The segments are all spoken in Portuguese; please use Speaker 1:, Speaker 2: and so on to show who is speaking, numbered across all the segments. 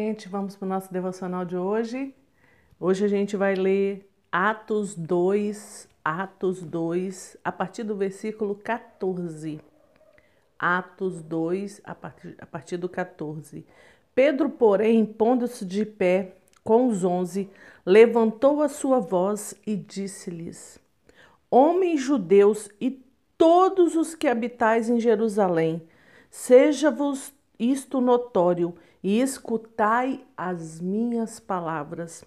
Speaker 1: Gente, vamos para o nosso devocional de hoje. Hoje a gente vai ler Atos 2, Atos 2, a partir do versículo 14. Atos 2, a partir, a partir do 14. Pedro, porém, pondo-se de pé com os onze, levantou a sua voz e disse-lhes: Homens judeus e todos os que habitais em Jerusalém, seja-vos isto notório e escutai as minhas palavras.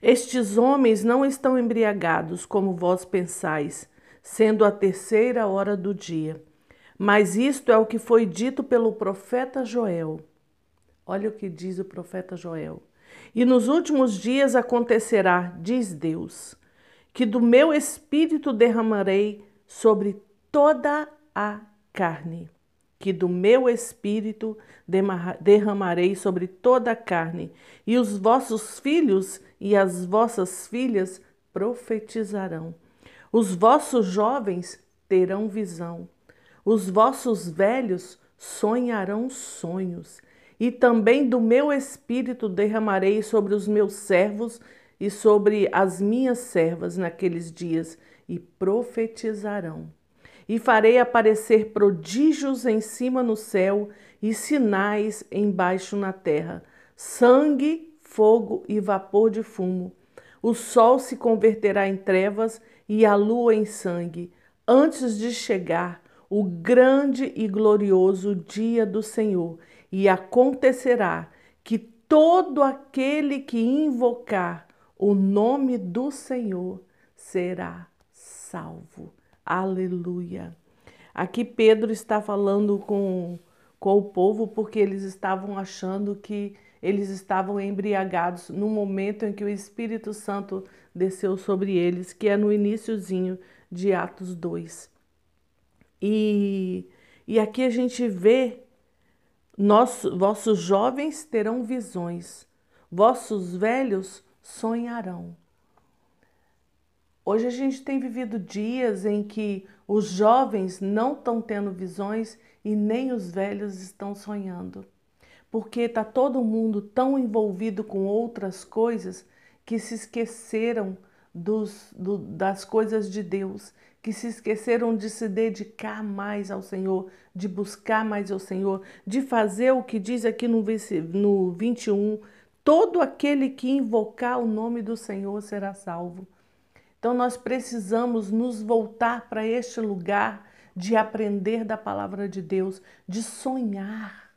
Speaker 1: Estes homens não estão embriagados, como vós pensais, sendo a terceira hora do dia. Mas isto é o que foi dito pelo profeta Joel. Olha o que diz o profeta Joel. E nos últimos dias acontecerá, diz Deus, que do meu espírito derramarei sobre toda a carne que do meu espírito derramarei sobre toda a carne, e os vossos filhos e as vossas filhas profetizarão. Os vossos jovens terão visão, os vossos velhos sonharão sonhos, e também do meu espírito derramarei sobre os meus servos e sobre as minhas servas naqueles dias, e profetizarão e farei aparecer prodígios em cima no céu e sinais embaixo na terra: sangue, fogo e vapor de fumo. O sol se converterá em trevas e a lua em sangue, antes de chegar o grande e glorioso dia do Senhor. E acontecerá que todo aquele que invocar o nome do Senhor será salvo. Aleluia. Aqui Pedro está falando com, com o povo porque eles estavam achando que eles estavam embriagados no momento em que o Espírito Santo desceu sobre eles, que é no iníciozinho de Atos 2. E, e aqui a gente vê, nosso, vossos jovens terão visões, vossos velhos sonharão. Hoje a gente tem vivido dias em que os jovens não estão tendo visões e nem os velhos estão sonhando. Porque está todo mundo tão envolvido com outras coisas que se esqueceram dos, do, das coisas de Deus, que se esqueceram de se dedicar mais ao Senhor, de buscar mais ao Senhor, de fazer o que diz aqui no, no 21, todo aquele que invocar o nome do Senhor será salvo. Então nós precisamos nos voltar para este lugar de aprender da palavra de Deus, de sonhar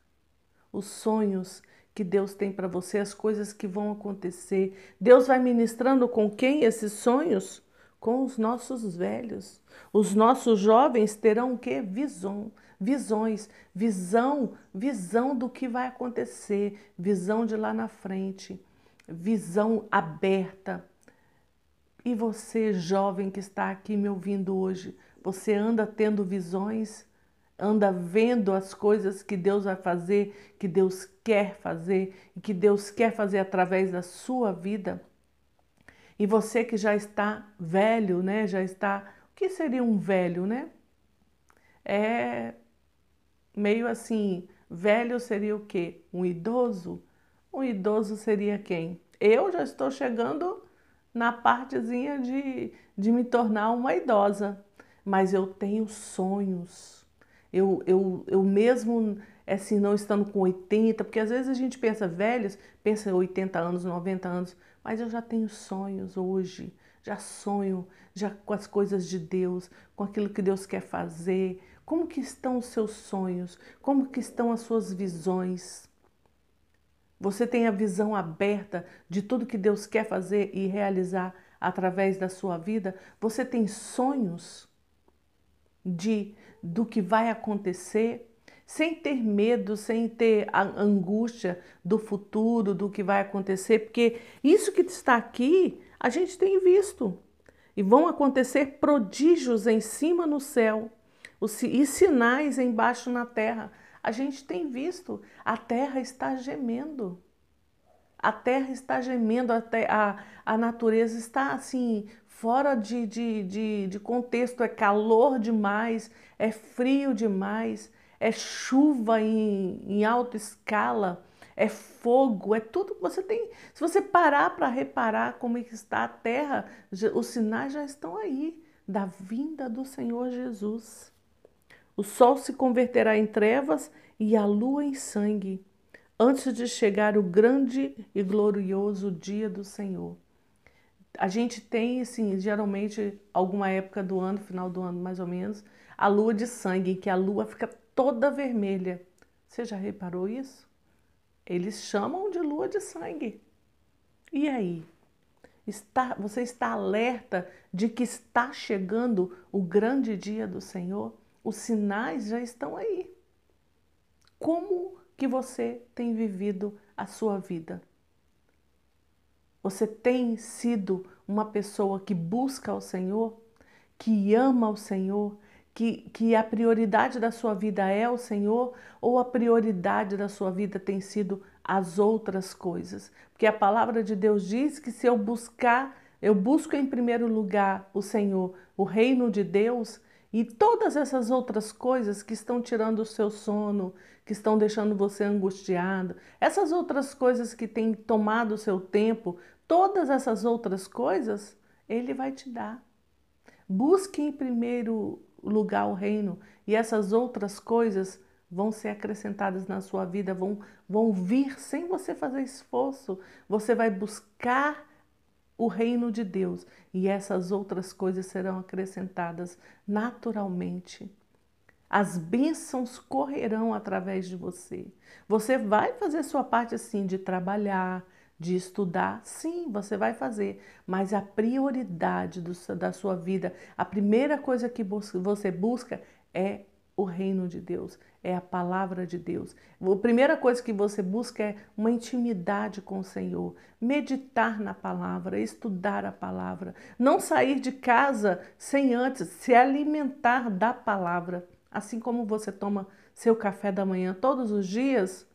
Speaker 1: os sonhos que Deus tem para você, as coisas que vão acontecer. Deus vai ministrando com quem esses sonhos? Com os nossos velhos. Os nossos jovens terão o quê? Visão, visões, visão, visão do que vai acontecer, visão de lá na frente, visão aberta e você, jovem que está aqui me ouvindo hoje, você anda tendo visões, anda vendo as coisas que Deus vai fazer, que Deus quer fazer e que Deus quer fazer através da sua vida? E você que já está velho, né? Já está. O que seria um velho, né? É meio assim, velho seria o quê? Um idoso? Um idoso seria quem? Eu já estou chegando na partezinha de, de me tornar uma idosa, mas eu tenho sonhos. Eu, eu, eu mesmo, assim, não estando com 80, porque às vezes a gente pensa velhos, pensa 80 anos, 90 anos, mas eu já tenho sonhos hoje, já sonho já com as coisas de Deus, com aquilo que Deus quer fazer. Como que estão os seus sonhos? Como que estão as suas visões? Você tem a visão aberta de tudo que Deus quer fazer e realizar através da sua vida? Você tem sonhos de do que vai acontecer? Sem ter medo, sem ter a angústia do futuro, do que vai acontecer, porque isso que está aqui, a gente tem visto. E vão acontecer prodígios em cima no céu e sinais embaixo na terra. A gente tem visto, a terra está gemendo. A terra está gemendo, a, a, a natureza está assim, fora de, de, de, de contexto. É calor demais, é frio demais, é chuva em, em alta escala, é fogo, é tudo que você tem. Se você parar para reparar como é que está a terra, os sinais já estão aí da vinda do Senhor Jesus. O sol se converterá em trevas e a lua em sangue, antes de chegar o grande e glorioso dia do Senhor. A gente tem, assim, geralmente, alguma época do ano, final do ano mais ou menos, a lua de sangue, que a lua fica toda vermelha. Você já reparou isso? Eles chamam de lua de sangue. E aí? Está, você está alerta de que está chegando o grande dia do Senhor? Os sinais já estão aí. Como que você tem vivido a sua vida? Você tem sido uma pessoa que busca o Senhor, que ama o Senhor, que, que a prioridade da sua vida é o Senhor ou a prioridade da sua vida tem sido as outras coisas? Porque a palavra de Deus diz que se eu buscar, eu busco em primeiro lugar o Senhor, o reino de Deus, e todas essas outras coisas que estão tirando o seu sono, que estão deixando você angustiado, essas outras coisas que têm tomado o seu tempo, todas essas outras coisas, Ele vai te dar. Busque em primeiro lugar o reino e essas outras coisas vão ser acrescentadas na sua vida, vão, vão vir sem você fazer esforço. Você vai buscar o reino de Deus e essas outras coisas serão acrescentadas naturalmente. As bênçãos correrão através de você. Você vai fazer sua parte assim de trabalhar, de estudar, sim, você vai fazer, mas a prioridade do, da sua vida, a primeira coisa que você busca é o reino de Deus, é a palavra de Deus. A primeira coisa que você busca é uma intimidade com o Senhor, meditar na palavra, estudar a palavra, não sair de casa sem antes se alimentar da palavra. Assim como você toma seu café da manhã todos os dias,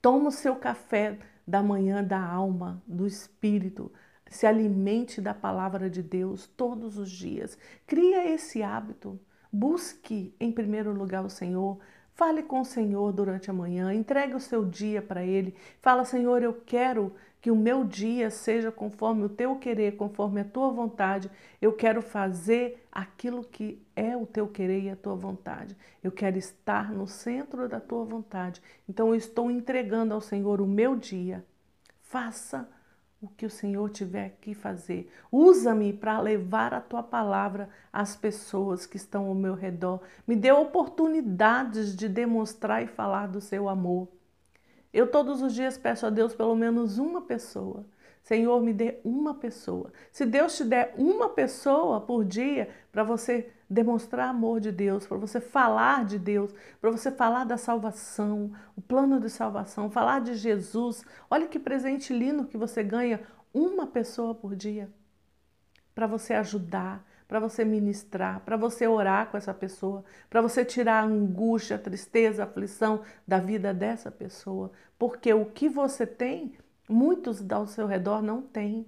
Speaker 1: toma o seu café da manhã da alma, do espírito. Se alimente da palavra de Deus todos os dias. Cria esse hábito. Busque em primeiro lugar o Senhor. Fale com o Senhor durante a manhã, entregue o seu dia para Ele. Fala, Senhor, eu quero que o meu dia seja conforme o teu querer, conforme a tua vontade. Eu quero fazer aquilo que é o teu querer e a tua vontade. Eu quero estar no centro da tua vontade. Então eu estou entregando ao Senhor o meu dia. Faça o que o Senhor tiver que fazer. Usa-me para levar a tua palavra às pessoas que estão ao meu redor. Me dê oportunidades de demonstrar e falar do seu amor. Eu todos os dias peço a Deus pelo menos uma pessoa. Senhor, me dê uma pessoa. Se Deus te der uma pessoa por dia para você demonstrar amor de Deus, para você falar de Deus, para você falar da salvação, o plano de salvação, falar de Jesus. Olha que presente lindo que você ganha uma pessoa por dia para você ajudar, para você ministrar, para você orar com essa pessoa, para você tirar a angústia, a tristeza, a aflição da vida dessa pessoa. Porque o que você tem, muitos ao seu redor não têm.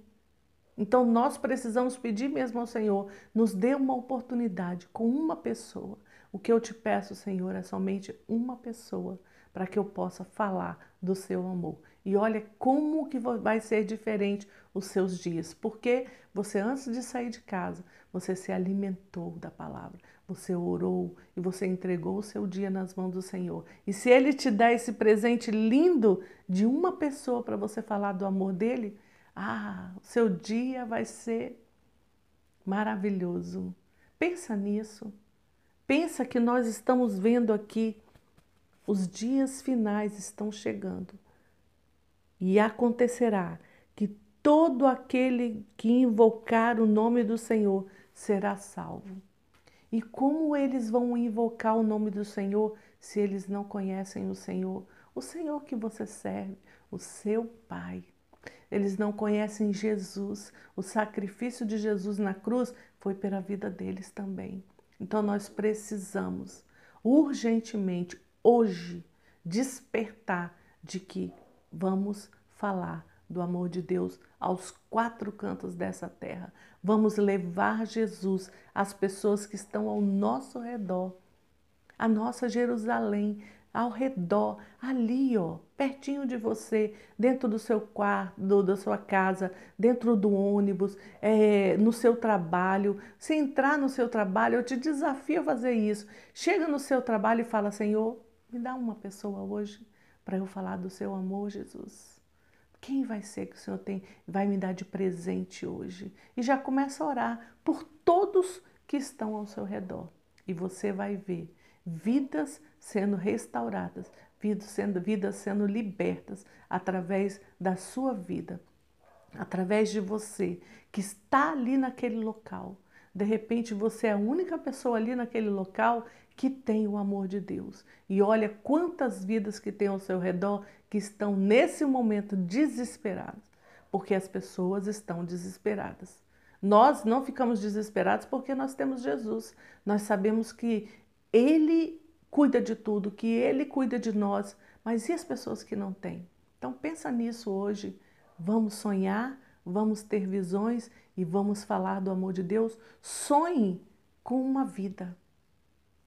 Speaker 1: Então nós precisamos pedir mesmo ao Senhor, nos dê uma oportunidade com uma pessoa. O que eu te peço, Senhor, é somente uma pessoa para que eu possa falar do seu amor. E olha como que vai ser diferente os seus dias, porque você antes de sair de casa, você se alimentou da palavra, você orou e você entregou o seu dia nas mãos do Senhor. E se ele te der esse presente lindo de uma pessoa para você falar do amor dele, ah, seu dia vai ser maravilhoso. Pensa nisso. Pensa que nós estamos vendo aqui os dias finais estão chegando. E acontecerá que todo aquele que invocar o nome do Senhor será salvo. E como eles vão invocar o nome do Senhor se eles não conhecem o Senhor? O Senhor que você serve, o seu Pai. Eles não conhecem Jesus. O sacrifício de Jesus na cruz foi pela vida deles também. Então nós precisamos urgentemente, hoje, despertar de que vamos falar do amor de Deus aos quatro cantos dessa terra. Vamos levar Jesus às pessoas que estão ao nosso redor, a nossa Jerusalém, ao redor, ali, ó, pertinho de você, dentro do seu quarto, da sua casa, dentro do ônibus, é, no seu trabalho. Se entrar no seu trabalho, eu te desafio a fazer isso. Chega no seu trabalho e fala: Senhor, me dá uma pessoa hoje para eu falar do seu amor, Jesus. Quem vai ser que o Senhor tem, vai me dar de presente hoje? E já começa a orar por todos que estão ao seu redor. E você vai ver vidas sendo restauradas, vidas sendo, vidas sendo libertas através da sua vida, através de você que está ali naquele local. De repente você é a única pessoa ali naquele local que tem o amor de Deus. E olha quantas vidas que tem ao seu redor que estão nesse momento desesperadas, porque as pessoas estão desesperadas. Nós não ficamos desesperados porque nós temos Jesus. Nós sabemos que Ele cuida de tudo, que Ele cuida de nós. Mas e as pessoas que não têm? Então pensa nisso hoje. Vamos sonhar, vamos ter visões e vamos falar do amor de Deus. Sonhe com uma vida.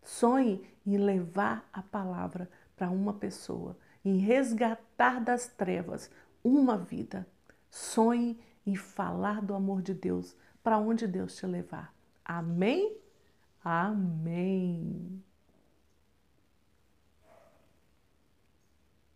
Speaker 1: Sonhe em levar a palavra para uma pessoa, em resgatar das trevas uma vida. Sonhe e falar do amor de Deus para onde Deus te levar. Amém? Amém.